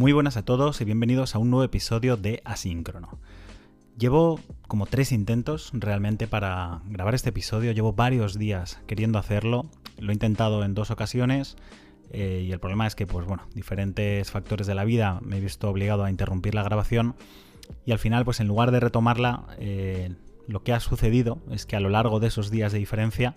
Muy buenas a todos y bienvenidos a un nuevo episodio de Asíncrono. Llevo como tres intentos realmente para grabar este episodio, llevo varios días queriendo hacerlo, lo he intentado en dos ocasiones eh, y el problema es que, pues bueno, diferentes factores de la vida me he visto obligado a interrumpir la grabación. Y al final, pues en lugar de retomarla, eh, lo que ha sucedido es que a lo largo de esos días de diferencia,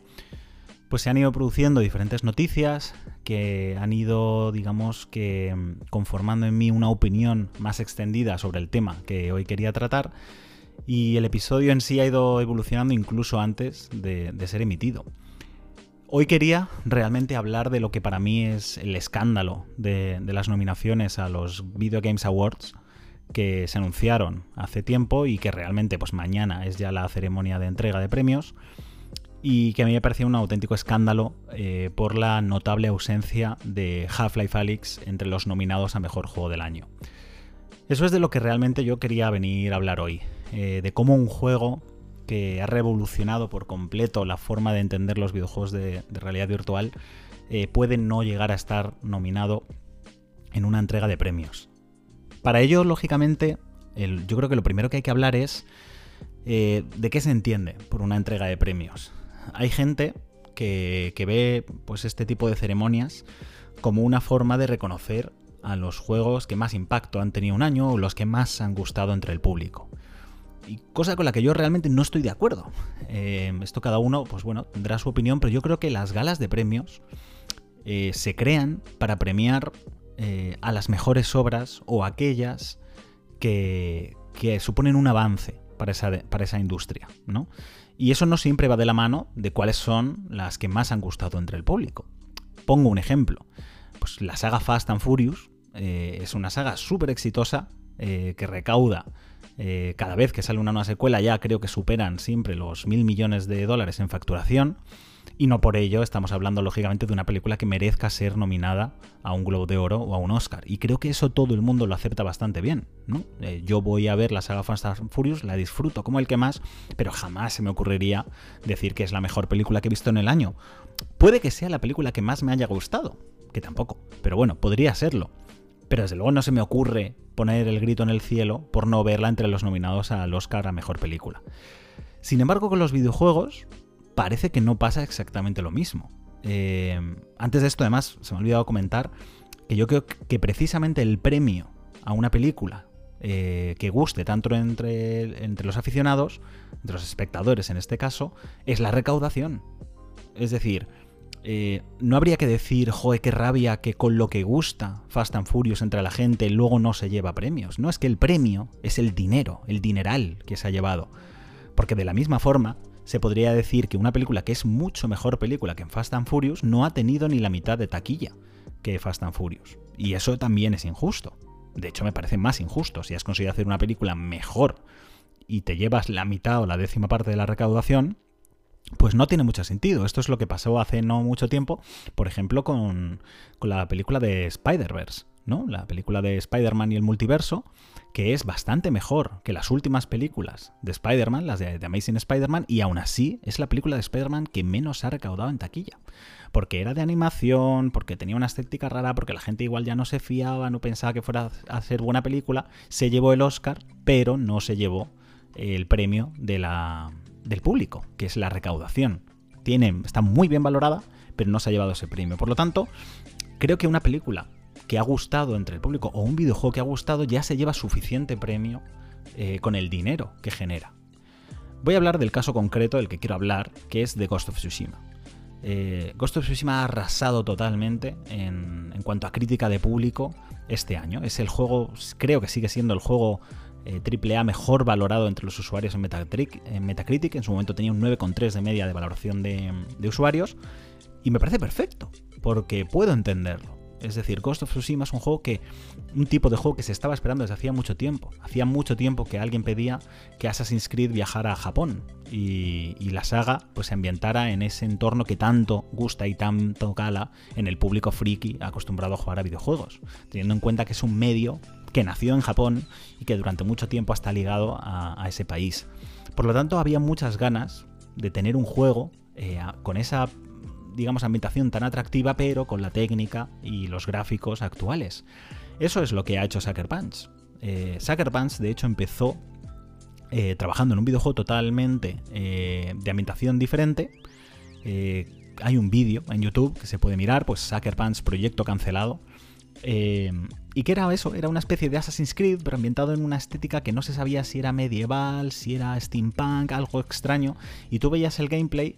pues se han ido produciendo diferentes noticias que han ido, digamos, que mm, conformando en mí una opinión más extendida sobre el tema que hoy quería tratar. Y el episodio en sí ha ido evolucionando incluso antes de, ser emitido. Hoy quería realmente hablar de lo que para mí es el escándalo de, de, las nominaciones a los Video Games Awards que se anunciaron hace tiempo y que realmente pues mañana es ya la ceremonia de entrega de premios y que a mí me parecía un auténtico escándalo eh, por la notable ausencia de Half-Life Alyx entre los nominados a Mejor Juego del Año. Eso es de lo que realmente yo quería venir a hablar hoy, eh, de cómo un juego que ha revolucionado por completo la forma de entender los videojuegos de, realidad virtual eh, puede no llegar a estar nominado en una entrega de premios. Para ello, lógicamente, yo creo que lo primero que hay que hablar es de qué se entiende por una entrega de premios hay gente que, ve pues, este tipo de ceremonias como una forma de reconocer a los juegos que más impacto han tenido un año o los que más han gustado entre el público. Y cosa con la que yo realmente no estoy de acuerdo. Eh, esto cada uno, pues bueno, tendrá su opinión, pero yo creo que las galas de premios eh, se crean para premiar eh, a las mejores obras o aquellas que, suponen un avance para esa, para esa industria, ¿no? Y eso no siempre va de la mano de cuáles son las que más han gustado entre el público. Pongo un ejemplo. Pues la saga Fast and Furious eh, es una saga súper exitosa eh, que recauda eh, cada vez que sale una nueva secuela ya creo que superan siempre los mil millones de dólares en facturación y no por ello estamos hablando lógicamente de una película que merezca ser nominada a un Globo de Oro o a un Oscar. Y creo que eso todo el mundo lo acepta bastante bien. Eh, yo voy a ver la saga Fast and Furious, la disfruto como el que más, pero jamás se me ocurriría decir que es la mejor película que he visto en el año. Puede que sea la película que más me haya gustado, que tampoco, pero bueno, podría serlo. Pero desde luego no se me ocurre poner el grito en el cielo por no verla entre los nominados al Oscar a Mejor Película. Sin embargo, con los videojuegos, parece que no pasa exactamente lo mismo. Eh, antes de esto, además, se me ha olvidado comentar que yo creo que precisamente el premio a una película eh, que guste tanto entre, entre los aficionados, entre los espectadores en este caso, es la recaudación. Es decir, eh, no habría que decir, joder, qué rabia que con lo que gusta Fast and Furious entre la gente luego no se lleva premios. No, es que el premio es el dinero, el dineral que se ha llevado. Porque de la misma forma, se podría decir que una película que es mucho mejor película que en Fast and Furious no ha tenido ni la mitad de taquilla que Fast and Furious. Y eso también es injusto. De hecho, me parece más injusto. Si has conseguido hacer una película mejor y te llevas la mitad o la décima parte de la recaudación, pues no tiene mucho sentido. Esto es lo que pasó hace no mucho tiempo, por ejemplo, con, con la película de Spider-Verse. ¿no? La película de Spider-Man y el multiverso, que es bastante mejor que las últimas películas de Spider-Man, las de, Amazing Spider-Man, y aún así es la película de Spider-Man que menos ha recaudado en taquilla. Porque era de animación, porque tenía una estética rara, porque la gente igual ya no se fiaba, no pensaba que fuera a ser buena película, se llevó el Oscar, pero no se llevó el premio de la, del público, que es la recaudación. Tiene, está muy bien valorada, pero no se ha llevado ese premio. Por lo tanto, creo que una película que ha gustado entre el público o un videojuego que ha gustado ya se lleva suficiente premio eh, con el dinero que genera. Voy a hablar del caso concreto del que quiero hablar, que es de Ghost of Tsushima. Eh, Ghost of Tsushima ha arrasado totalmente en, en, cuanto a crítica de público este año. Es el juego, creo que sigue siendo el juego AAA eh, mejor valorado entre los usuarios en Metacritic. En, Metacritic. en su momento tenía un 9,3 de media de valoración de, de usuarios. Y me parece perfecto, porque puedo entenderlo. Es decir, Ghost of Tsushima es un juego que. un tipo de juego que se estaba esperando desde hacía mucho tiempo. Hacía mucho tiempo que alguien pedía que Assassin's Creed viajara a Japón y, la saga pues se ambientara en ese entorno que tanto gusta y tanto cala en el público friki acostumbrado a jugar a videojuegos. Teniendo en cuenta que es un medio que nació en Japón y que durante mucho tiempo está ligado a, ese país. Por lo tanto, había muchas ganas de tener un juego eh, con esa digamos, ambientación tan atractiva, pero con la técnica y los gráficos actuales. Eso es lo que ha hecho Sucker Punch. Eh, Sucker Punch, de hecho, empezó eh, trabajando en un videojuego totalmente de ambientación diferente. hay un vídeo en YouTube que se puede mirar, pues Sucker Punch Proyecto Cancelado. Y que era eso, era una especie de Assassin's Creed, pero ambientado en una estética que no se sabía si era medieval, si era steampunk, algo extraño. Y tú veías el gameplay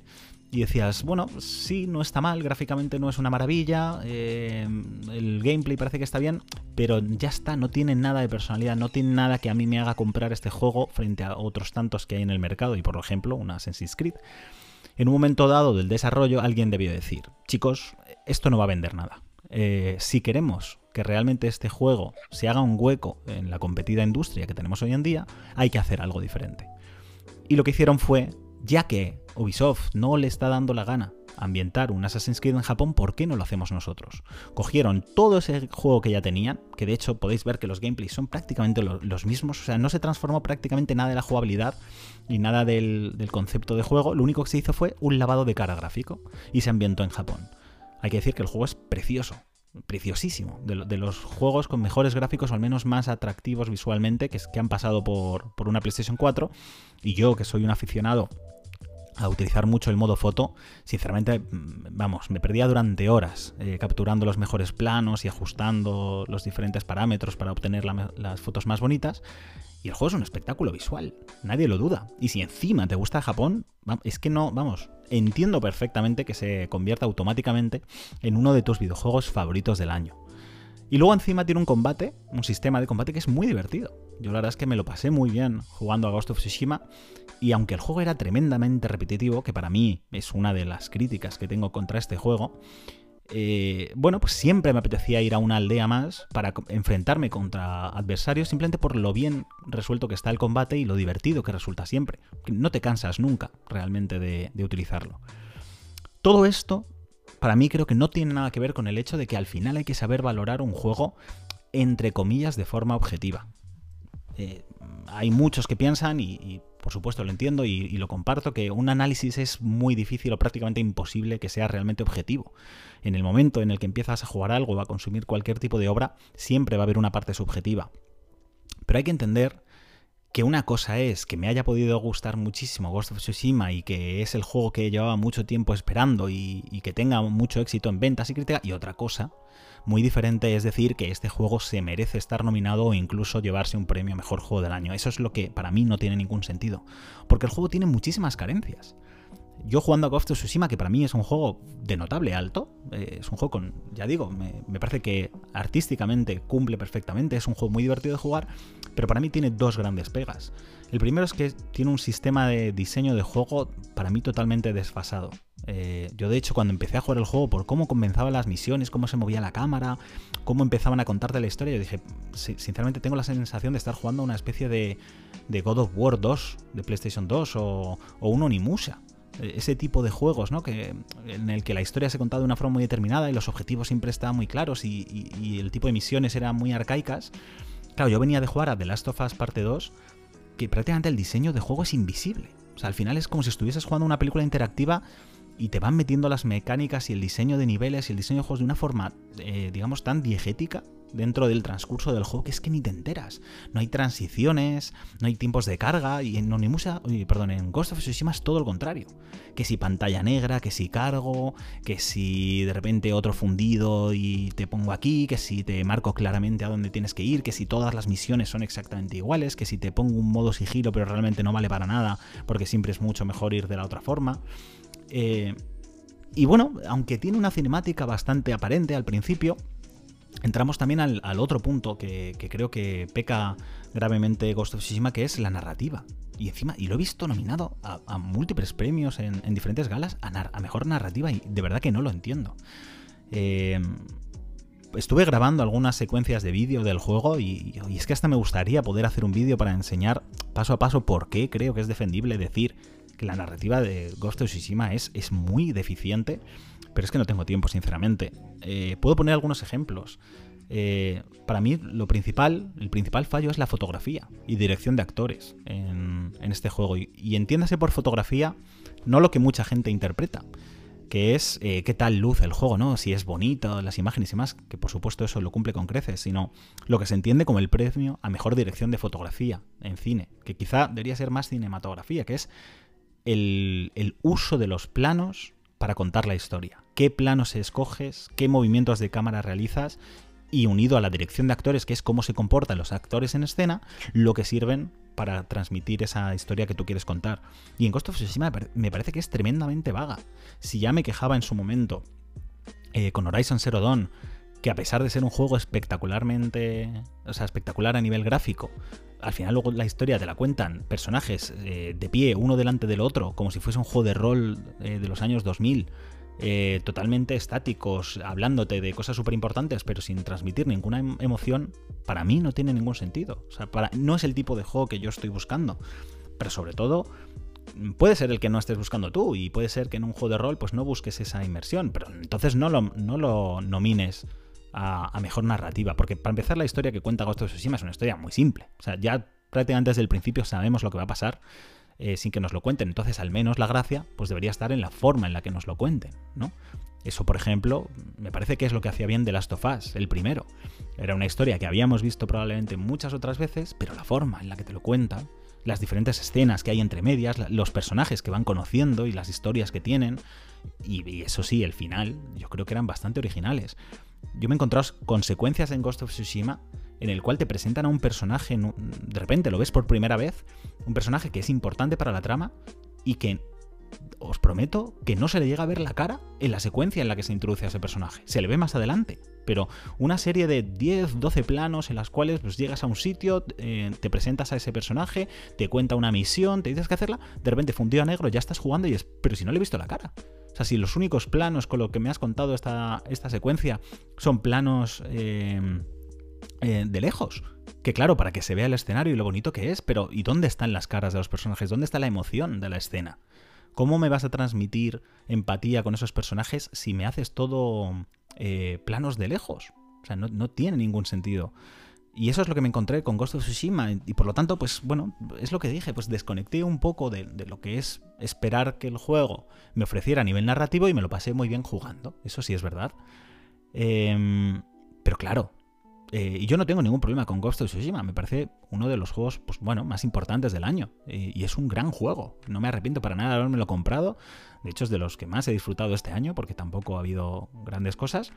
y decías, bueno, sí, no está mal, gráficamente no es una maravilla, eh, el gameplay parece que está bien, pero ya está, no tiene nada de personalidad, no tiene nada que a mí me haga comprar este juego frente a otros tantos que hay en el mercado, y por ejemplo, una Assassin's Creed. En un momento dado del desarrollo, alguien debió decir, chicos, esto no va a vender nada. Eh, si queremos que realmente este juego se haga un hueco en la competida industria que tenemos hoy en día, hay que hacer algo diferente. Y lo que hicieron fue, ya que Ubisoft no le está dando la gana ambientar un Assassin's Creed en Japón, ¿por qué no lo hacemos nosotros? Cogieron todo ese juego que ya tenían, que de hecho podéis ver que los gameplays son prácticamente los mismos, o sea, no se transformó prácticamente nada de la jugabilidad ni nada del, del concepto de juego, lo único que se hizo fue un lavado de cara gráfico y se ambientó en Japón. Hay que decir que el juego es precioso, preciosísimo, de, los juegos con mejores gráficos o al menos más atractivos visualmente que, que han pasado por, por, una PlayStation 4. Y yo, que soy un aficionado a utilizar mucho el modo foto, sinceramente, mm, vamos, me perdía durante horas eh, capturando los mejores planos y ajustando los diferentes parámetros para obtener las fotos más bonitas. Y el juego es un espectáculo visual, nadie lo duda. Y si encima te gusta Japón, es que no, vamos, entiendo perfectamente que se convierta automáticamente en uno de tus videojuegos favoritos del año. Y luego encima tiene un combate, un sistema de combate que es muy divertido. Yo la verdad es que me lo pasé muy bien jugando a Ghost of Tsushima y aunque el juego era tremendamente repetitivo, que para mí es una de las críticas que tengo contra este juego, eh, bueno, pues siempre me apetecía ir a una aldea más para enfrentarme contra adversarios simplemente por lo bien resuelto que está el combate y lo divertido que resulta siempre. No te cansas nunca realmente de, utilizarlo. Todo esto para mí creo que no tiene nada que ver con el hecho de que al final hay que saber valorar un juego entre comillas de forma objetiva. Eh, hay muchos que piensan, y, por supuesto lo entiendo y, lo comparto, que un análisis es muy difícil o prácticamente imposible que sea realmente objetivo. En el momento en el que empiezas a jugar algo o a consumir cualquier tipo de obra, siempre va a haber una parte subjetiva. Pero hay que entender que una cosa es que me haya podido gustar muchísimo Ghost of Tsushima y que es el juego que llevaba mucho tiempo esperando y, que tenga mucho éxito en ventas y crítica, y otra cosa muy diferente es decir que este juego se merece estar nominado o incluso llevarse un premio Mejor Juego del Año. Eso es lo que para mí no tiene ningún sentido, porque el juego tiene muchísimas carencias yo jugando a Ghost of Tsushima, que para mí es un juego de notable alto, eh, es un juego con, ya digo, me, parece que artísticamente cumple perfectamente, es un juego muy divertido de jugar, pero para mí tiene dos grandes pegas. El primero es que tiene un sistema de diseño de juego para mí totalmente desfasado. Eh, yo de hecho cuando empecé a jugar el juego por cómo comenzaban las misiones, cómo se movía la cámara, cómo empezaban a contarte la historia, yo dije, sinceramente tengo la sensación de estar jugando una especie de, God of War 2 de PlayStation 2 o, o un Onimusha ese tipo de juegos, ¿no? Que, en el que la historia se contaba de una forma muy determinada y los objetivos siempre estaban muy claros y, el tipo de misiones eran muy arcaicas. Claro, yo venía de jugar a The Last of Us Parte 2, que prácticamente el diseño de juego es invisible. O sea, al final es como si estuvieses jugando una película interactiva y te van metiendo las mecánicas y el diseño de niveles y el diseño de juegos de una forma, eh, digamos, tan diegética dentro del transcurso del juego que es que ni te enteras. No hay transiciones, no hay tiempos de carga y en Onimusa, perdón, en Ghost of Tsushima es todo lo contrario. Que si pantalla negra, que si cargo, que si de repente otro fundido y te pongo aquí, que si te marco claramente a dónde tienes que ir, que si todas las misiones son exactamente iguales, que si te pongo un modo sigilo pero realmente no vale para nada porque siempre es mucho mejor ir de la otra forma. Eh, y bueno, aunque tiene una cinemática bastante aparente al principio, entramos también al, otro punto que, creo que peca gravemente Ghost que es la narrativa. Y encima, y lo he visto nominado a, múltiples premios en, diferentes galas a, mejor narrativa y de verdad que no lo entiendo. Eh, estuve grabando algunas secuencias de vídeo del juego y, y, es que hasta me gustaría poder hacer un vídeo para enseñar paso a paso por qué creo que es defendible decir la narrativa de Ghost of Tsushima es, es muy deficiente, pero es que no tengo tiempo, sinceramente. Eh, puedo poner algunos ejemplos. Eh, para mí, lo principal, el principal fallo es la fotografía y dirección de actores en, este juego. Y, entiéndase por fotografía no lo que mucha gente interpreta. que es eh, qué tal luce el juego, ¿no? Si es bonito, las imágenes y más, que por supuesto eso lo cumple con creces, sino lo que se entiende como el premio a mejor dirección de fotografía en cine, que quizá debería ser más cinematografía, que es el, uso de los planos para contar la historia. ¿Qué planos escoges? ¿Qué movimientos de cámara realizas? Y unido a la dirección de actores, que es cómo se comportan los actores en escena, lo que sirven para transmitir esa historia que tú quieres contar. Y en Ghost of Tsushima me parece que es tremendamente vaga. Si ya me quejaba en su momento eh, con Horizon Zero Dawn, que a pesar de ser un juego espectacularmente, o sea, espectacular a nivel gráfico, al final luego la historia te la cuentan personajes eh, de pie uno delante del otro, como si fuese un juego de rol eh, de los años 2000, eh, totalmente estáticos, hablándote de cosas súper importantes, pero sin transmitir ninguna em, emoción, para mí no tiene ningún sentido. O sea, para, no es el tipo de juego que yo estoy buscando. Pero sobre todo, puede ser el que no estés buscando tú, y puede ser que en un juego de rol pues no busques esa inmersión, pero entonces no lo, no lo nomines a, mejor narrativa, porque para empezar la historia que cuenta Ghost of Tsushima es una historia muy simple. O sea, ya prácticamente desde el principio sabemos lo que va a pasar eh, sin que nos lo cuenten. Entonces, al menos la gracia, pues debería estar en la forma en la que nos lo cuenten, ¿no? Eso, por ejemplo, me parece que es lo que hacía bien The Last of Us, el primero. Era una historia que habíamos visto probablemente muchas otras veces, pero la forma en la que te lo cuentan, las diferentes escenas que hay entre medias, los personajes que van conociendo y las historias que tienen, y, y eso sí, el final, yo creo que eran bastante originales. Yo me he encontrado consecuencias en Ghost of Tsushima en el cual te presentan a un personaje, de repente lo ves por primera vez, un personaje que es importante para la trama y que os prometo que no se le llega a ver la cara en la secuencia en la que se introduce a ese personaje. Se le ve más adelante, pero una serie de 10, 12 planos en las cuales pues, llegas a un sitio, eh, te presentas a ese personaje, te cuenta una misión, te dices que hacerla, de repente fundido a negro, ya estás jugando y es, pero si no le he visto la cara. O sea, si los únicos planos con lo que me has contado esta, esta secuencia son planos... Eh, eh, de lejos. Que claro, para que se vea el escenario y lo bonito que es, pero ¿y dónde están las caras de los personajes? ¿Dónde está la emoción de la escena? ¿Cómo me vas a transmitir empatía con esos personajes si me haces todo eh, planos de lejos? O sea, no, tiene ningún sentido. Y eso es lo que me encontré con Ghost of Tsushima. Y por lo tanto, pues bueno, es lo que dije, pues desconecté un poco de, lo que es esperar que el juego me ofreciera a nivel narrativo y me lo pasé muy bien jugando. Eso sí es verdad. Eh, pero claro, eh, y yo no tengo ningún problema con Ghost of Tsushima, me parece uno de los juegos pues, bueno, más importantes del año. Y, es un gran juego, no me arrepiento para nada de haberme lo comprado. De hecho, es de los que más he disfrutado este año, porque tampoco ha habido grandes cosas.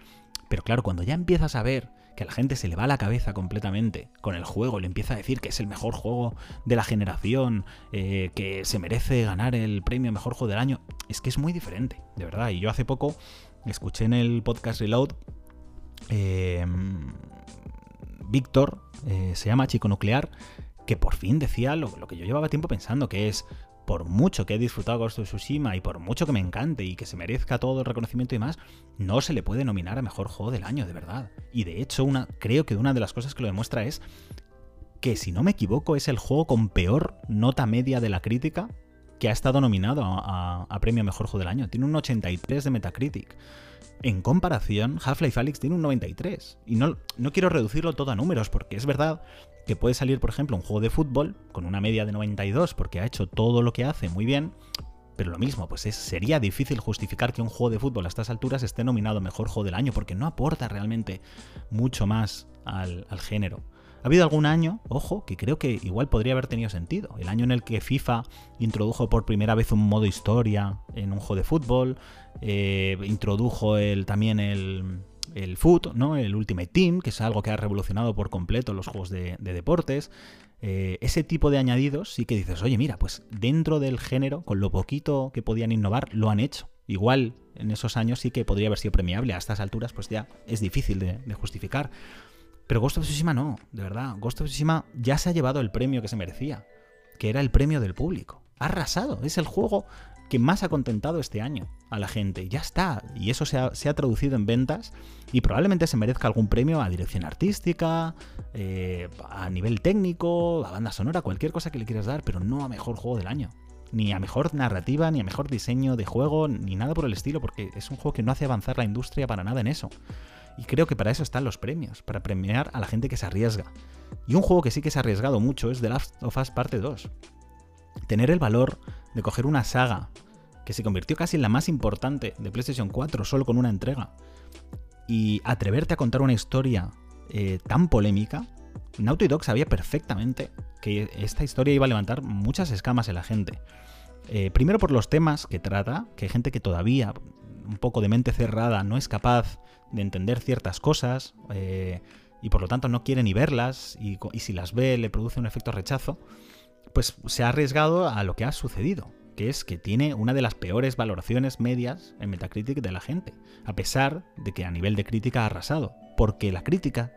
Pero claro, cuando ya empiezas a ver que a la gente se le va la cabeza completamente con el juego, le empieza a decir que es el mejor juego de la generación, eh, que se merece ganar el premio Mejor Juego del Año, es que es muy diferente, de verdad. Y yo hace poco escuché en el podcast Reload eh, Víctor, se llama Chico Nuclear, que por fin decía lo, que yo llevaba tiempo pensando, que es, por mucho que he disfrutado Ghost of Tsushima y por mucho que me encante y que se merezca todo el reconocimiento y más, no se le puede nominar a mejor juego del año, de verdad. Y de hecho, una, creo que una de las cosas que lo demuestra es que, si no me equivoco, es el juego con peor nota media de la crítica que ha estado nominado a, a premio Mejor Juego del Año. Tiene un 83 de Metacritic. En comparación, Half-Life Alyx tiene un 93. Y no, no quiero reducirlo todo a números, porque es verdad que puede salir, por ejemplo, un juego de fútbol con una media de 92 porque ha hecho todo lo que hace muy bien, pero lo mismo, pues es, sería difícil justificar que un juego de fútbol a estas alturas esté nominado mejor juego del año, porque no aporta realmente mucho más al, al género. Ha habido algún año, ojo, que creo que igual podría haber tenido sentido. El año en el que FIFA introdujo por primera vez un modo historia en un juego de fútbol, eh, introdujo el, también el, el ¿no? el Ultimate Team, que es algo que ha revolucionado por completo los juegos de, deportes. Eh, ese tipo de añadidos sí que dices, oye, mira, pues dentro del género, con lo poquito que podían innovar, lo han hecho. Igual en esos años sí que podría haber sido premiable. A estas alturas, pues ya es difícil de, de justificar. Pero Ghost of Tsushima no, de verdad. Ghost of Tsushima ya se ha llevado el premio que se merecía, que era el premio del público. Ha arrasado, es el juego que más ha contentado este año a la gente. Ya está. Y eso se ha, traducido en ventas y probablemente se merezca algún premio a dirección artística, eh, a nivel técnico, a banda sonora, cualquier cosa que le quieras dar, pero no a mejor juego del año. Ni a mejor narrativa, ni a mejor diseño de juego, ni nada por el estilo, porque es un juego que no hace avanzar la industria para nada en eso. Y creo que para eso están los premios, para premiar a la gente que se arriesga. Y un juego que sí que se ha arriesgado mucho es The Last of Us Parte 2. Tener el valor de coger una saga que se convirtió casi en la más importante de PlayStation 4, solo con una entrega, y atreverte a contar una historia eh, tan polémica, Naughty Dog sabía perfectamente que esta historia iba a levantar muchas escamas en la gente. Eh, primero por los temas que trata, que hay gente que todavía, un poco de mente cerrada, no es capaz de entender ciertas cosas eh, y por lo tanto no quiere ni verlas y, y si las ve le produce un efecto rechazo, pues se ha arriesgado a lo que ha sucedido que es que tiene una de las peores valoraciones medias en Metacritic de la gente, a pesar de que a nivel de crítica ha arrasado, porque la crítica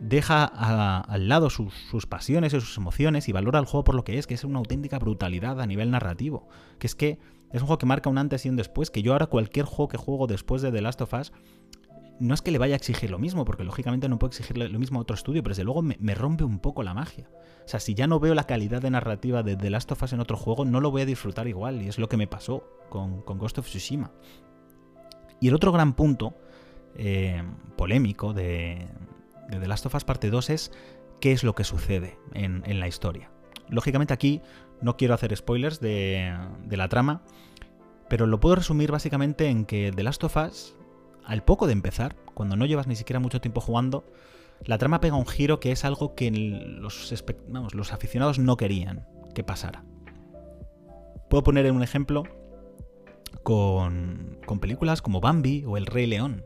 deja al lado sus, pasiones y sus emociones y valora el juego por lo que es, que es una auténtica brutalidad a nivel narrativo, que es que es un juego que marca un antes y un después, que yo ahora cualquier juego que juego después de The Last of Us no es que le vaya a exigir lo mismo, porque lógicamente no puedo exigirle lo mismo a otro estudio, pero desde luego me, rompe un poco la magia. O sea, si ya no veo la calidad de narrativa de The Last of Us en otro juego, no lo voy a disfrutar igual, y es lo que me pasó con, Ghost of Tsushima. Y el otro gran punto eh, polémico de, The Last of Us parte 2 es qué es lo que sucede en, la historia. Lógicamente aquí no quiero hacer spoilers de, de la trama, pero lo puedo resumir básicamente en que The Last of Us al poco de empezar, cuando no llevas ni siquiera mucho tiempo jugando, la trama pega un giro que es algo que los, aficionados no querían que pasara. Puedo poner un ejemplo con, películas como Bambi o El Rey León.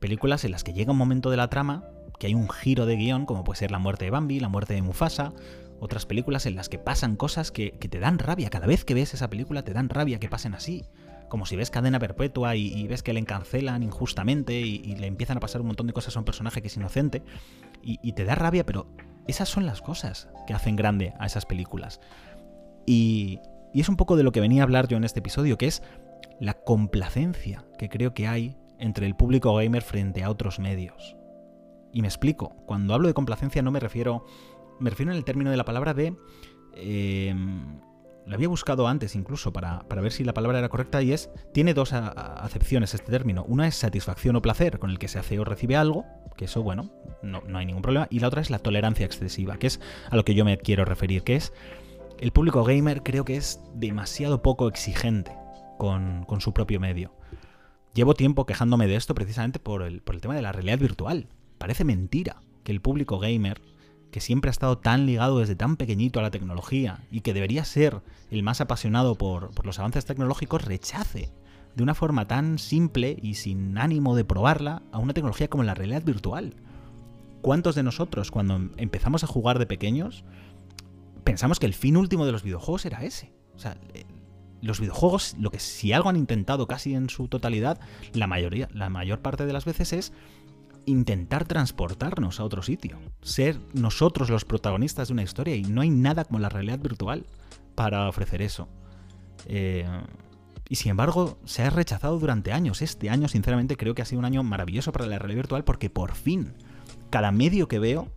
Películas en las que llega un momento de la trama que hay un giro de guion, como puede ser la muerte de Bambi, la muerte de Mufasa, otras películas en las que pasan cosas que, te dan rabia. Cada vez que ves esa película te dan rabia que pasen así como si ves cadena perpetua y, ves que le encancelan injustamente y, le empiezan a pasar un montón de cosas a un personaje que es inocente y, te da rabia, pero esas son las cosas que hacen grande a esas películas. Y, es un poco de lo que venía a hablar yo en este episodio, que es la complacencia que creo que hay entre el público gamer frente a otros medios. Y me explico, cuando hablo de complacencia no me refiero, me refiero en el término de la palabra de... Eh, lo había buscado antes incluso para, ver si la palabra era correcta y es, tiene dos acepciones este término. Una es satisfacción o placer con el que se hace o recibe algo, que eso, bueno, no, hay ningún problema. Y la otra es la tolerancia excesiva, que es a lo que yo me quiero referir, que es el público gamer creo que es demasiado poco exigente con, su propio medio. Llevo tiempo quejándome de esto precisamente por el, por el tema de la realidad virtual. Parece mentira que el público gamer que siempre ha estado tan ligado desde tan pequeñito a la tecnología y que debería ser el más apasionado por, los avances tecnológicos, rechace de una forma tan simple y sin ánimo de probarla a una tecnología como la realidad virtual. ¿Cuántos de nosotros cuando empezamos a jugar de pequeños pensamos que el fin último de los videojuegos era ese? O sea, eh, los videojuegos, lo que si algo han intentado casi en su totalidad, la mayoría, la mayor parte de las veces es intentar transportarnos a otro sitio, ser nosotros los protagonistas de una historia y no hay nada como la realidad virtual para ofrecer eso. Eh, y sin embargo, se ha rechazado durante años. Este año, sinceramente, creo que ha sido un año maravilloso para la realidad virtual porque por fin, cada medio que veo,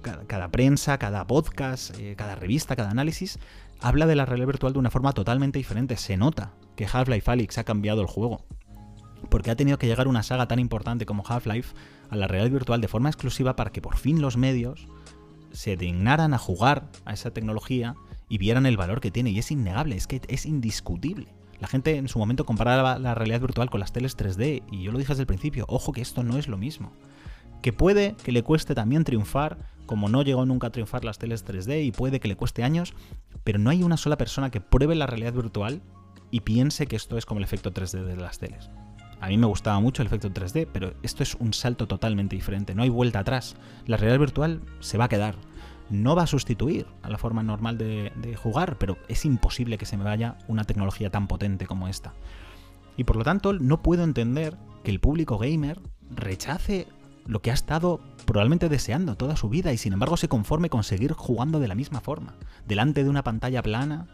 cada, prensa, cada podcast, eh, cada revista, cada análisis, habla de la realidad virtual de una forma totalmente diferente. Se nota que Half-Life Alyx ha cambiado el juego. Porque ha tenido que llegar una saga tan importante como Half-Life a la realidad virtual de forma exclusiva para que por fin los medios se dignaran a jugar a esa tecnología y vieran el valor que tiene. Y es innegable, es que es indiscutible. La gente en su momento comparaba la realidad virtual con las teles 3D y yo lo dije desde el principio, ojo que esto no es lo mismo. Que puede que le cueste también triunfar, como no llegó nunca a triunfar las teles 3D y puede que le cueste años, pero no hay una sola persona que pruebe la realidad virtual y piense que esto es como el efecto 3D de las teles. A mí me gustaba mucho el efecto 3D, pero esto es un salto totalmente diferente, no hay vuelta atrás. La realidad virtual se va a quedar. No va a sustituir a la forma normal de, jugar, pero es imposible que se me vaya una tecnología tan potente como esta. Y por lo tanto, no puedo entender que el público gamer rechace lo que ha estado probablemente deseando toda su vida y sin embargo se conforme con seguir jugando de la misma forma, delante de una pantalla plana,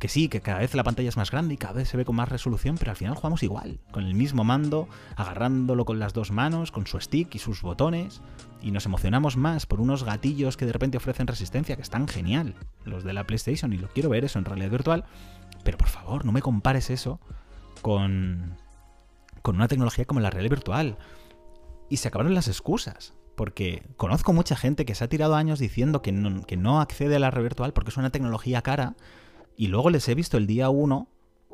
que sí, que cada vez la pantalla es más grande y cada vez se ve con más resolución, pero al final jugamos igual, con el mismo mando, agarrándolo con las dos manos, con su stick y sus botones, y nos emocionamos más por unos gatillos que de repente ofrecen resistencia, que están genial, los de la PlayStation, y lo quiero ver eso en realidad virtual, pero por favor, no me compares eso con, con una tecnología como la realidad virtual. Y se acabaron las excusas. Porque conozco mucha gente que se ha tirado años diciendo que que no accede a la realidad virtual porque es una tecnología cara y luego les he visto el día 1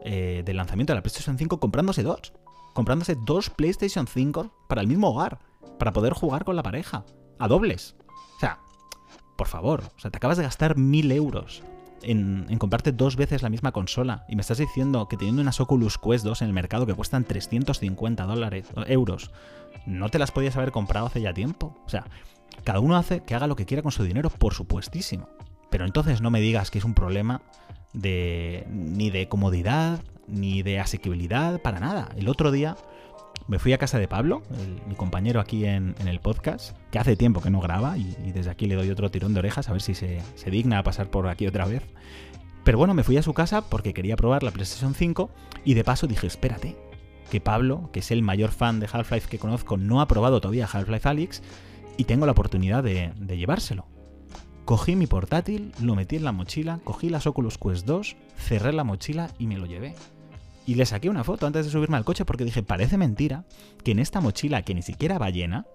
eh, del lanzamiento de la PlayStation 5 comprándose dos. Comprándose dos PlayStation 5 para el mismo hogar. Para poder jugar con la pareja. A dobles. O sea, por favor. O sea, te acabas de gastar mil euros en, comprarte dos veces la misma consola y me estás diciendo que teniendo unas Oculus Quest 2 en el mercado que cuestan 350 dólares, euros, no te las podías haber comprado hace ya tiempo. O sea, cada uno hace que haga lo que quiera con su dinero, por supuestísimo. Pero entonces no me digas que es un problema de ni de comodidad, ni de asequibilidad, para nada. El otro día me fui a casa de Pablo, mi compañero aquí en, el podcast, que hace tiempo que no graba y, desde aquí le doy otro tirón de orejas a ver si se, digna a pasar por aquí otra vez. Pero bueno, me fui a su casa porque quería probar la PlayStation 5 y de paso dije, espérate, que Pablo, que es el mayor fan de Half-Life que conozco, no ha probado todavía Half-Life Alyx y tengo la oportunidad de llevárselo. Cogí mi portátil, lo metí en la mochila, cogí las Oculus Quest 2, cerré la mochila y me lo llevé. Y le saqué una foto antes de subirme al coche porque dije, parece mentira que en esta mochila, que ni siquiera va llena,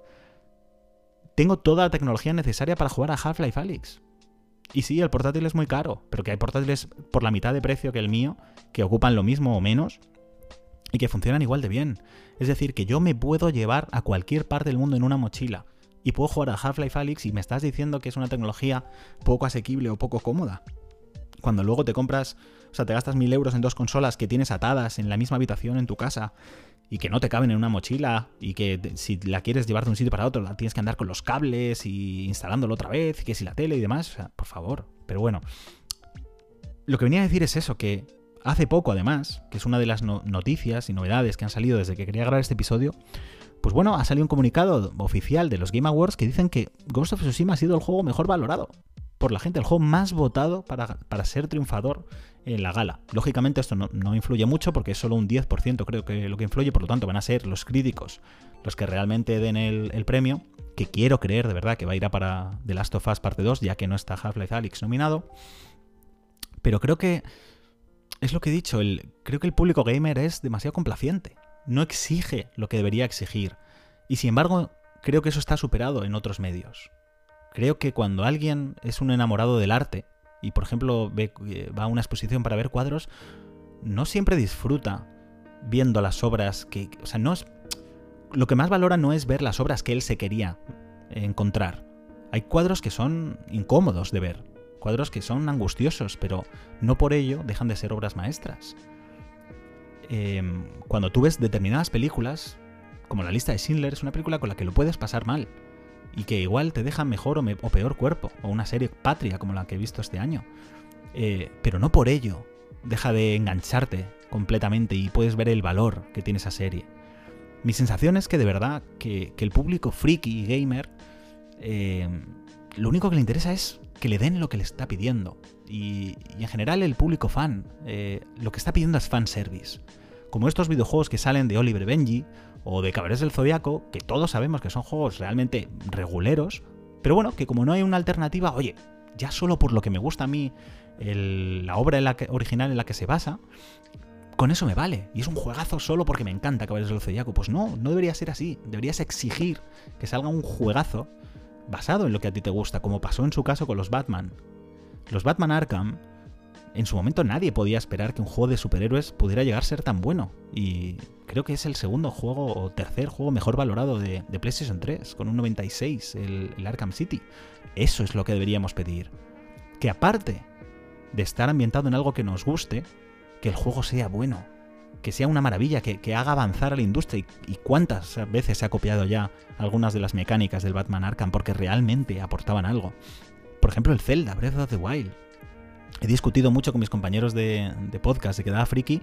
tengo toda la tecnología necesaria para jugar a Half-Life Alyx. Y sí, el portátil es muy caro, pero que hay portátiles por la mitad de precio que el mío, que ocupan lo mismo o menos, y que funcionan igual de bien. Es decir, que yo me puedo llevar a cualquier parte del mundo en una mochila y puedo jugar a Half-Life Alyx y me estás diciendo que es una tecnología poco asequible o poco cómoda. Cuando luego te compras o sea, te gastas mil euros en dos consolas que tienes atadas en la misma habitación en tu casa y que no te caben en una mochila y que si la quieres llevar de un sitio para otro la tienes que andar con los cables y instalándolo otra vez y que si la tele y demás, o sea, por favor. Pero bueno, lo que venía a decir es eso, que hace poco además, que es una de las noticias y novedades que han salido desde que quería grabar este episodio, pues bueno, ha salido un comunicado oficial de los Game Awards que dicen que Ghost of Tsushima ha sido el juego mejor valorado por la gente, el juego más votado para, para ser triunfador en la gala. Lógicamente esto no, influye mucho porque es solo un 10% creo que lo que influye, por lo tanto van a ser los críticos los que realmente den el, premio, que quiero creer de verdad que va a ir a para The Last of Us parte 2, ya que no está Half-Life Alyx nominado. Pero creo que es lo que he dicho, el, creo que el público gamer es demasiado complaciente, no exige lo que debería exigir. Y sin embargo, creo que eso está superado en otros medios. Creo que cuando alguien es un enamorado del arte, y por ejemplo eh, va a una exposición para ver cuadros, no siempre disfruta viendo las obras que... O sea, no es... Lo que más valora no es ver las obras que él se quería encontrar. Hay cuadros que son incómodos de ver, cuadros que son angustiosos, pero no por ello dejan de ser obras maestras. Em, cuando tú ves determinadas películas, como la lista de Schindler, es una película con la que lo puedes pasar mal y que igual te deja mejor o, peor cuerpo, o una serie patria como la que he visto este año. Eh, pero no por ello deja de engancharte completamente y puedes ver el valor que tiene esa serie. Mi sensación es que de verdad que, el público friki y gamer eh, lo único que le interesa es que le den lo que le está pidiendo. Y, en general el público fan eh, lo que está pidiendo es fanservice. Como estos videojuegos que salen de Oliver Benji o de Caballeros del Zodiaco, que todos sabemos que son juegos realmente reguleros, pero bueno, que como no hay una alternativa, oye, ya solo por lo que me gusta a mí la obra original en la que se basa, con eso me vale. Y es un juegazo solo porque me encanta Caballeros del Zodiaco. Pues no, no debería ser así. Deberías exigir que salga un juegazo basado en lo que a ti te gusta, como pasó en su caso con los Batman. Los Batman Arkham en su momento nadie podía esperar que un juego de superhéroes pudiera llegar a ser tan bueno. Y creo que es el segundo juego o tercer juego mejor valorado de, PlayStation 3, con un 96, el, Arkham City. Eso es lo que deberíamos pedir. Que aparte de estar ambientado en algo que nos guste, que el juego sea bueno, que sea una maravilla, que, haga avanzar a la industria. Y, y, cuántas veces se ha copiado ya algunas de las mecánicas del Batman Arkham porque realmente aportaban algo. Por ejemplo, el Zelda, Breath of the Wild he discutido mucho con mis compañeros de, podcast de Quedaba Friki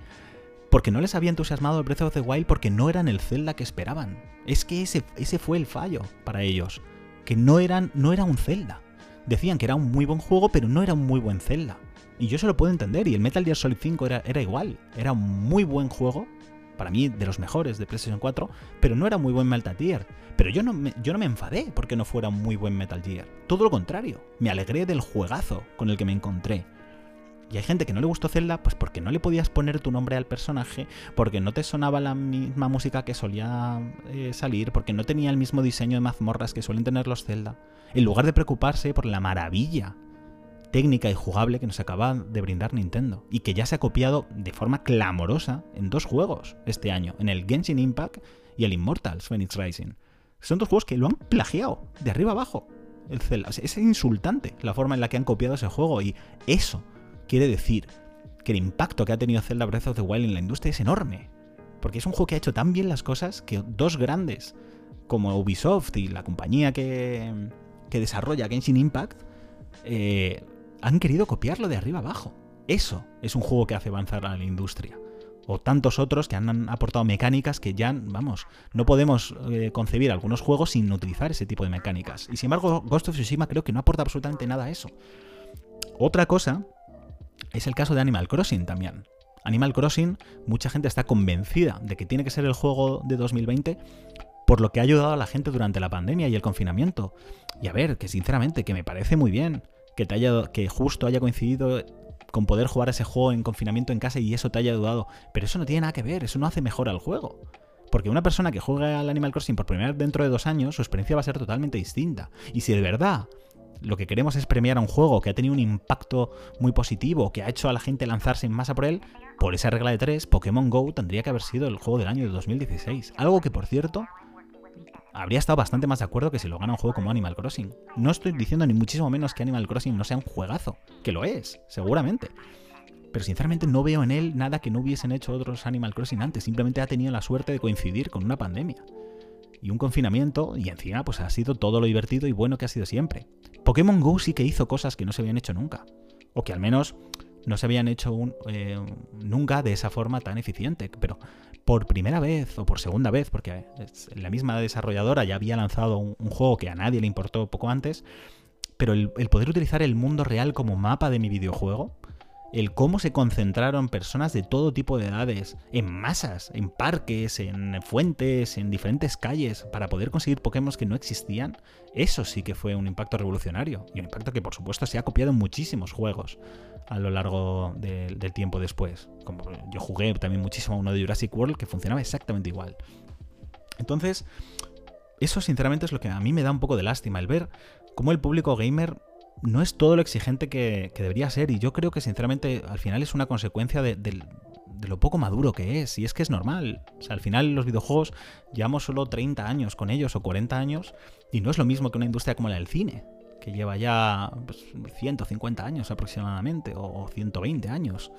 porque no les había entusiasmado el Breath of the Wild porque no eran el Zelda que esperaban. Es que ese, ese fue el fallo para ellos, que no, eran, no era un Zelda. Decían que era un muy buen juego, pero no era un muy buen Zelda. Y yo se lo puedo entender, y el Metal Gear Solid 5 era, era igual. Era un muy buen juego, para mí de los mejores de PlayStation 4, pero no era muy buen Metal Gear. Pero yo no, yo no me enfadé porque no fuera un muy buen Metal Gear. Todo lo contrario, me alegré del juegazo con el que me encontré. Y hay gente que no le gustó Zelda, pues porque no le podías poner tu nombre al personaje, porque no te sonaba la misma música que solía eh, salir, porque no tenía el mismo diseño de mazmorras que suelen tener los Zelda. En lugar de preocuparse por la maravilla técnica y jugable que nos acaba de brindar Nintendo y que ya se ha copiado de forma clamorosa en dos juegos este año, en el Genshin Impact y el Immortals Phoenix Rising. Son dos juegos que lo han plagiado de arriba abajo. es insultante la forma en la que han copiado ese juego y eso quiere decir que el impacto que ha tenido Zelda Breath of the Wild en la industria es enorme. Porque es un juego que ha hecho tan bien las cosas que dos grandes como Ubisoft y la compañía que, que desarrolla Genshin Impact eh, han querido copiarlo de arriba abajo. Eso es un juego que hace avanzar a la industria. O tantos otros que han aportado mecánicas que ya, vamos, no podemos eh, concebir algunos juegos sin utilizar ese tipo de mecánicas. Y sin embargo, Ghost of Tsushima creo que no aporta absolutamente nada a eso. Otra cosa es el caso de Animal Crossing también. Animal Crossing, mucha gente está convencida de que tiene que ser el juego de 2020 por lo que ha ayudado a la gente durante la pandemia y el confinamiento. Y a ver, que sinceramente, que me parece muy bien que, te haya, que justo haya coincidido con poder jugar ese juego en confinamiento en casa y eso te haya ayudado. Pero eso no tiene nada que ver, eso no hace mejor al juego. Porque una persona que juega al Animal Crossing por primera vez dentro de dos años, su experiencia va a ser totalmente distinta. Y si de verdad lo que queremos es premiar a un juego que ha tenido un impacto muy positivo, que ha hecho a la gente lanzarse en masa por él, por esa regla de tres, Pokémon Go tendría que haber sido el juego del año de 2016. Algo que, por cierto, habría estado bastante más de acuerdo que si lo gana un juego como Animal Crossing. No estoy diciendo ni muchísimo menos que Animal Crossing no sea un juegazo, que lo es, seguramente. Pero sinceramente no veo en él nada que no hubiesen hecho otros Animal Crossing antes, simplemente ha tenido la suerte de coincidir con una pandemia. Y un confinamiento, y encima pues ha sido todo lo divertido y bueno que ha sido siempre. Pokémon Go sí que hizo cosas que no se habían hecho nunca. O que al menos no se habían hecho eh, nunca de esa forma tan eficiente. Pero por primera vez o por segunda vez, porque la misma desarrolladora ya había lanzado un, juego que a nadie le importó poco antes, pero el, poder utilizar el mundo real como mapa de mi videojuego, el cómo se concentraron personas de todo tipo de edades, en masas, en parques, en fuentes, en diferentes calles, para poder conseguir Pokémon que no existían, eso sí que fue un impacto revolucionario. Y un impacto que por supuesto se ha copiado en muchísimos juegos a lo largo del tiempo después. Como yo jugué también muchísimo a uno de Jurassic World que funcionaba exactamente igual. Entonces, eso sinceramente es lo que a mí me da un poco de lástima, el ver cómo el público gamer no es todo lo exigente que, debería ser. Y yo creo que sinceramente al final es una consecuencia de, lo poco maduro que es. Y es que es normal. O sea, al final los videojuegos llevamos solo 30 años con ellos o 40 años. Y no es lo mismo que una industria como la del cine que lleva ya 150 pues, años aproximadamente, o 120 años.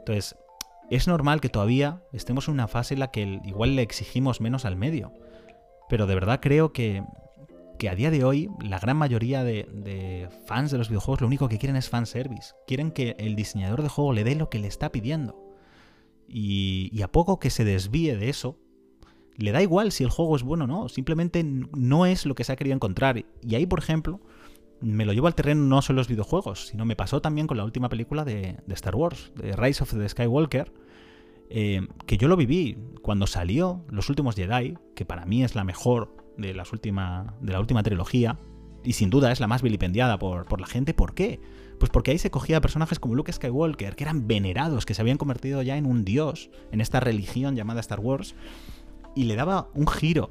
Entonces, es normal que todavía estemos en una fase en la que igual le exigimos menos al medio. Pero de verdad creo que, que a día de hoy la gran mayoría de, fans de los videojuegos lo único que quieren es fanservice. Quieren que el diseñador de juego le dé lo que le está pidiendo. Y, a poco que se desvíe de eso, le da igual si el juego es bueno o no. Simplemente no es lo que se ha querido encontrar. Y ahí, por ejemplo, me lo llevo al terreno no solo los videojuegos, sino me pasó también con la última película de, Star Wars, de Rise of the Skywalker, eh, que yo lo viví cuando salió Los Últimos Jedi, que para mí es la mejor de, las última, de la última trilogía, y sin duda es la más vilipendiada por, por la gente. ¿Por qué? Pues porque ahí se cogía personajes como Luke Skywalker, que eran venerados, que se habían convertido ya en un dios en esta religión llamada Star Wars, y le daba un giro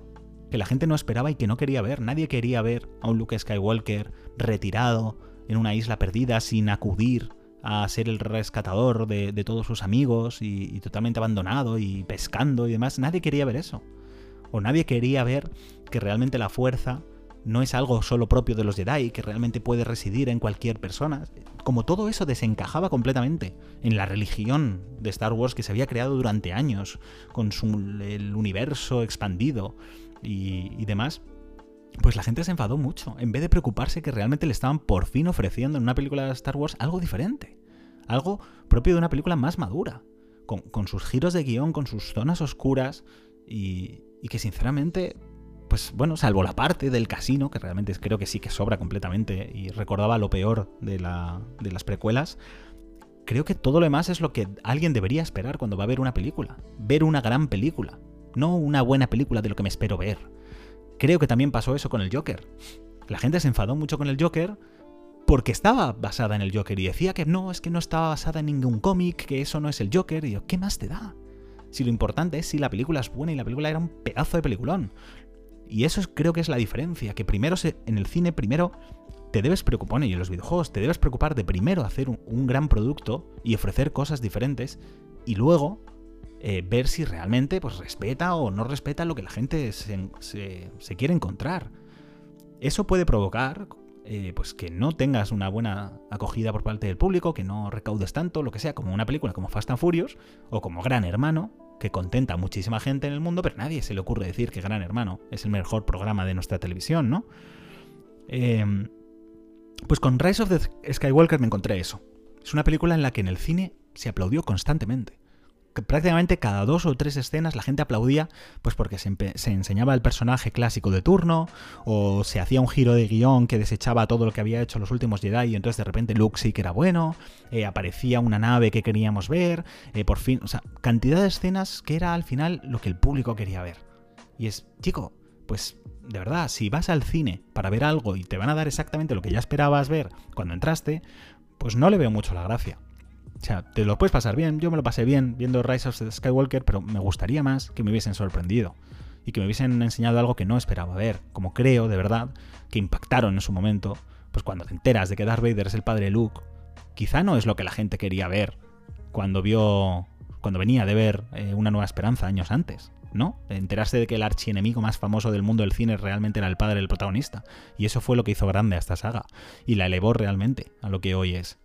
que la gente no esperaba y que no quería ver. Nadie quería ver a un Luke Skywalker retirado en una isla perdida sin acudir a ser el rescatador de, todos sus amigos y, totalmente abandonado y pescando y demás. Nadie quería ver eso. O nadie quería ver que realmente la fuerza no es algo solo propio de los Jedi, que realmente puede residir en cualquier persona. Como todo eso desencajaba completamente en la religión de Star Wars que se había creado durante años, con su, el universo expandido y, demás, pues la gente se enfadó mucho, en vez de preocuparse que realmente le estaban por fin ofreciendo en una película de Star Wars algo diferente, algo propio de una película más madura, con, sus giros de guion, con sus zonas oscuras y, que sinceramente, pues bueno, salvo la parte del casino, que realmente creo que sí que sobra completamente y recordaba lo peor de, de las precuelas, creo que todo lo demás es lo que alguien debería esperar cuando va a ver una película, ver una gran película, no una buena película de lo que me espero ver. Creo que también pasó eso con el Joker. La gente se enfadó mucho con el Joker porque estaba basada en el Joker y decía que no, es que no estaba basada en ningún cómic, que eso no es el Joker. Y yo, ¿qué más te da? Si lo importante es si la película es buena y la película era un pedazo de peliculón. Y eso creo que es la diferencia, que primero se, en el cine primero te debes preocupar, y en los videojuegos te debes preocupar de primero hacer un, gran producto y ofrecer cosas diferentes y luego eh, ver si realmente pues, respeta o no respeta lo que la gente se, se quiere encontrar. Eso puede provocar eh, pues que no tengas una buena acogida por parte del público, que no recaudes tanto, lo que sea, como una película como Fast and Furious o como Gran Hermano, que contenta a muchísima gente en el mundo, pero nadie se le ocurre decir que Gran Hermano es el mejor programa de nuestra televisión, ¿no? Em, pues con Rise of the Skywalker me encontré eso. Es una película en la que en el cine se aplaudió constantemente prácticamente cada dos o tres escenas la gente aplaudía, pues porque se, enseñaba el personaje clásico de turno, o se hacía un giro de guion que desechaba todo lo que había hecho los últimos Jedi, y entonces de repente Luke sí que era bueno, eh, aparecía una nave que queríamos ver, eh, por fin, o sea, cantidad de escenas que era al final lo que el público quería ver. Y es, chico, pues de verdad, si vas al cine para ver algo y te van a dar exactamente lo que ya esperabas ver cuando entraste, pues no le veo mucho la gracia. O sea, te lo puedes pasar bien. Yo me lo pasé bien viendo Rise of the Skywalker, pero me gustaría más que me hubiesen sorprendido y que me hubiesen enseñado algo que no esperaba ver, como creo, de verdad, que impactaron en su momento. Pues cuando te enteras de que Darth Vader es el padre Luke, quizá no es lo que la gente quería ver cuando vio, cuando venía de ver eh, Una Nueva Esperanza años antes. ¿no? Enterarse de que el archienemigo más famoso del mundo del cine realmente era el padre del protagonista. Y eso fue lo que hizo grande a esta saga. Y la elevó realmente a lo que hoy es.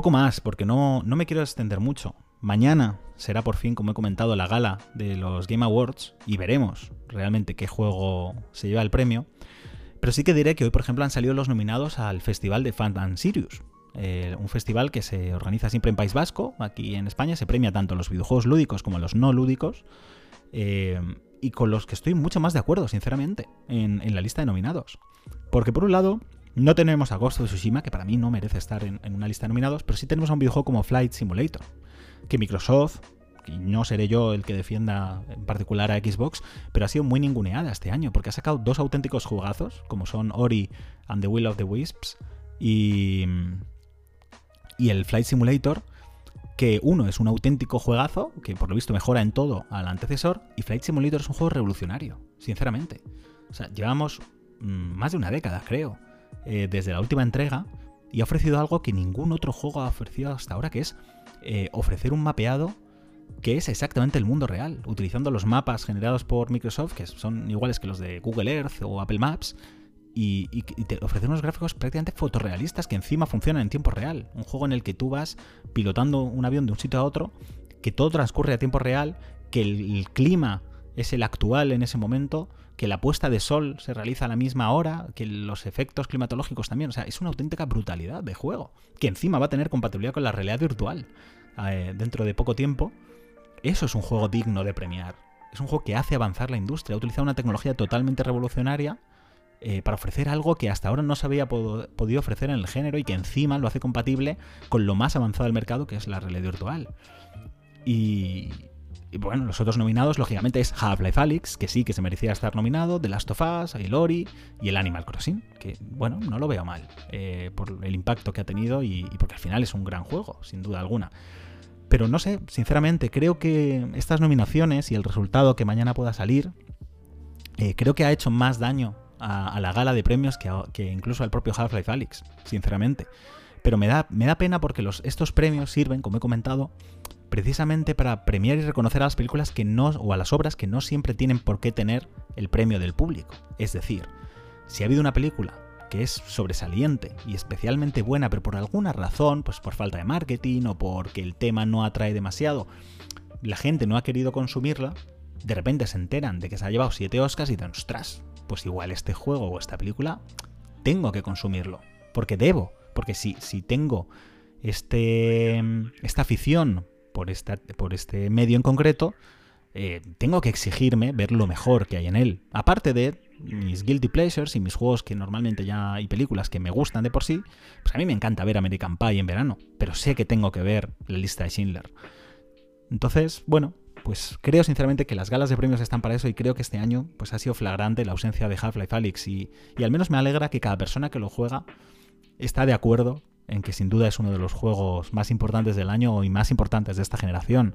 Poco más, porque no, no me quiero extender mucho. Mañana será por fin, como he comentado, la gala de los Game Awards y veremos realmente qué juego se lleva el premio. Pero sí que diré que hoy, por ejemplo, han salido los nominados al Festival de Fan Sirius. Eh, un festival que se organiza siempre en País Vasco. Aquí en España se premia tanto los videojuegos lúdicos como los no lúdicos. Eh, y con los que estoy mucho más de acuerdo, sinceramente, en, en la lista de nominados. Porque por un lado, no tenemos a Ghost of Tsushima, que para mí no merece estar en, una lista de nominados, pero sí tenemos a un videojuego como Flight Simulator, que Microsoft, y no seré yo el que defienda en particular a Xbox, pero ha sido muy ninguneada este año, porque ha sacado dos auténticos jugazos, como son Ori and the Will of the Wisps y, y el Flight Simulator, que uno es un auténtico juegazo, que por lo visto mejora en todo al antecesor, y Flight Simulator es un juego revolucionario, sinceramente. O sea, llevamos mm, más de una década, creo, eh, desde la última entrega y ha ofrecido algo que ningún otro juego ha ofrecido hasta ahora, que es eh, ofrecer un mapeado que es exactamente el mundo real, utilizando los mapas generados por Microsoft, que son iguales que los de Google Earth o Apple Maps, y, te ofrecer unos gráficos prácticamente fotorrealistas que encima funcionan en tiempo real. Un juego en el que tú vas pilotando un avión de un sitio a otro, que todo transcurre a tiempo real, que el clima es el actual en ese momento, que la puesta de sol se realiza a la misma hora, que los efectos climatológicos también. O sea, es una auténtica brutalidad de juego, que encima va a tener compatibilidad con la realidad virtual eh, dentro de poco tiempo. Eso es un juego digno de premiar. Es un juego que hace avanzar la industria, ha utilizado una tecnología totalmente revolucionaria eh, para ofrecer algo que hasta ahora no se había podido ofrecer en el género y que encima lo hace compatible con lo más avanzado del mercado, que es la realidad virtual. Y, y bueno, los otros nominados, lógicamente, es Half-Life Alyx, que sí que se merecía estar nominado, The Last of Us, Ailori y el Animal Crossing, que bueno, no lo veo mal eh, por el impacto que ha tenido y, porque al final es un gran juego, sin duda alguna. Pero no sé, sinceramente, creo que estas nominaciones y el resultado que mañana pueda salir, eh, creo que ha hecho más daño a, la gala de premios que, incluso al propio Half-Life Alyx, sinceramente. Pero me da, me da pena porque los, estos premios sirven, como he comentado, precisamente para premiar y reconocer a las películas que no, o a las obras que no siempre tienen por qué tener el premio del público. Es decir, si ha habido una película que es sobresaliente y especialmente buena, pero por alguna razón, pues por falta de marketing o porque el tema no atrae demasiado, la gente no ha querido consumirla, de repente se enteran de que se ha llevado 7 Oscars y dicen, ostras, pues igual este juego o esta película tengo que consumirlo, porque debo, porque si, si tengo este, esta afición por, por este medio en concreto, eh, tengo que exigirme ver lo mejor que hay en él. Aparte de mis guilty pleasures y mis juegos que normalmente ya hay películas que me gustan de por sí, pues a mí me encanta ver American Pie en verano, pero sé que tengo que ver la lista de Schindler. Entonces, bueno, pues creo sinceramente que las galas de premios están para eso y creo que este año pues ha sido flagrante la ausencia de Half-Life Alyx y, y al menos me alegra que cada persona que lo juega está de acuerdo en que sin duda es uno de los juegos más importantes del año y más importantes de esta generación.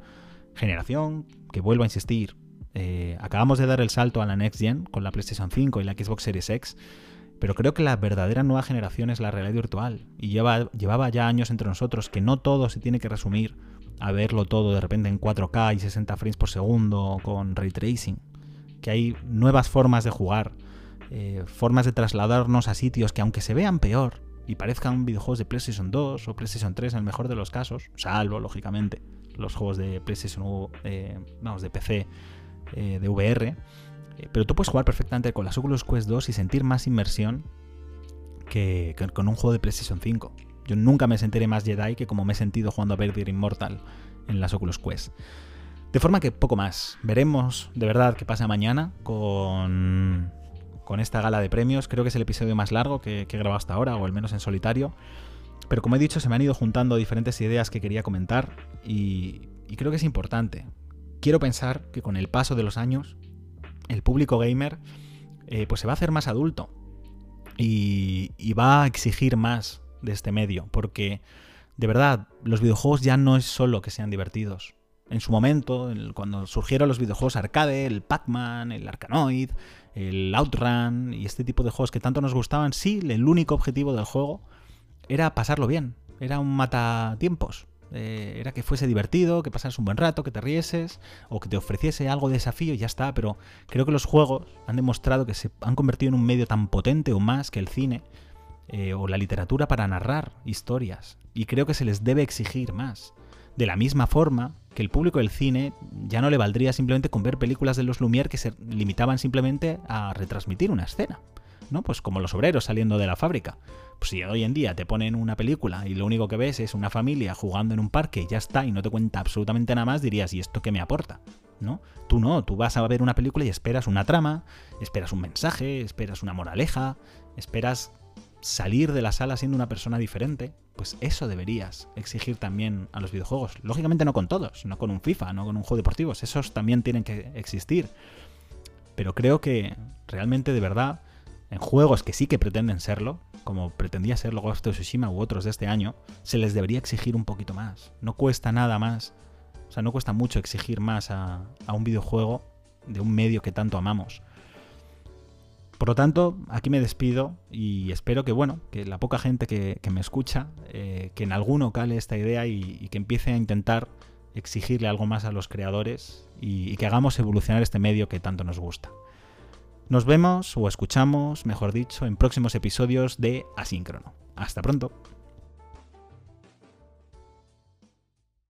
Generación que vuelvo a insistir. Eh, acabamos de dar el salto a la Next Gen con la PlayStation 5 y la Xbox Series X. Pero creo que la verdadera nueva generación es la realidad virtual. Y lleva, llevaba ya años entre nosotros que no todo se tiene que resumir a verlo todo de repente en 4K y 60 frames por segundo con ray tracing. Que hay nuevas formas de jugar, eh, formas de trasladarnos a sitios que aunque se vean peor y parezcan videojuegos de PlayStation 2 o PlayStation 3 en el mejor de los casos, salvo lógicamente los juegos de PlayStation, eh, vamos, de PC, eh, de VR, pero tú puedes jugar perfectamente con las Oculus Quest 2 y sentir más inmersión que, con un juego de PlayStation 5. Yo nunca me sentiré más Jedi que como me he sentido jugando a Vader Immortal en las Oculus Quest. De forma que poco más. Veremos de verdad qué pasa mañana con, con esta gala de premios. Creo que es el episodio más largo que, que he grabado hasta ahora, o al menos en solitario. Pero como he dicho, se me han ido juntando diferentes ideas que quería comentar y, y creo que es importante. Quiero pensar que con el paso de los años el público gamer eh, pues se va a hacer más adulto y, va a exigir más de este medio, porque de verdad, los videojuegos ya no es solo que sean divertidos. En su momento, cuando surgieron los videojuegos arcade, el Pac-Man, el Arkanoid, el Outrun y este tipo de juegos que tanto nos gustaban, sí, el único objetivo del juego era pasarlo bien, era un matatiempos. Eh, era que fuese divertido, que pasaras un buen rato, que te rieses o que te ofreciese algo de desafío y ya está. Pero creo que los juegos han demostrado que se han convertido en un medio tan potente o más que el cine eh, o la literatura para narrar historias. Y creo que se les debe exigir más. De la misma forma que el público del cine ya no le valdría simplemente con ver películas de los Lumière que se limitaban simplemente a retransmitir una escena. ¿no? Pues como los obreros saliendo de la fábrica. Pues si hoy en día te ponen una película y lo único que ves es una familia jugando en un parque y ya está y no te cuenta absolutamente nada más, dirías, ¿y esto qué me aporta? ¿No? Tú no, tú vas a ver una película y esperas una trama, esperas un mensaje, esperas una moraleja, esperas salir de la sala siendo una persona diferente, pues eso deberías exigir también a los videojuegos. Lógicamente no con todos, no con un FIFA, no con un juego deportivo, esos también tienen que existir. Pero creo que realmente de verdad en juegos que sí que pretenden serlo, como pretendía serlo Ghost of Tsushima u otros de este año, se les debería exigir un poquito más. No cuesta nada más, o sea, no cuesta mucho exigir más a, un videojuego de un medio que tanto amamos. Por lo tanto, aquí me despido y espero que, bueno, que la poca gente que, me escucha, eh, que en alguno cale esta idea y, que empiece a intentar exigirle algo más a los creadores y que hagamos evolucionar este medio que tanto nos gusta. Nos vemos o escuchamos, mejor dicho, en próximos episodios de Asíncrono. Hasta pronto.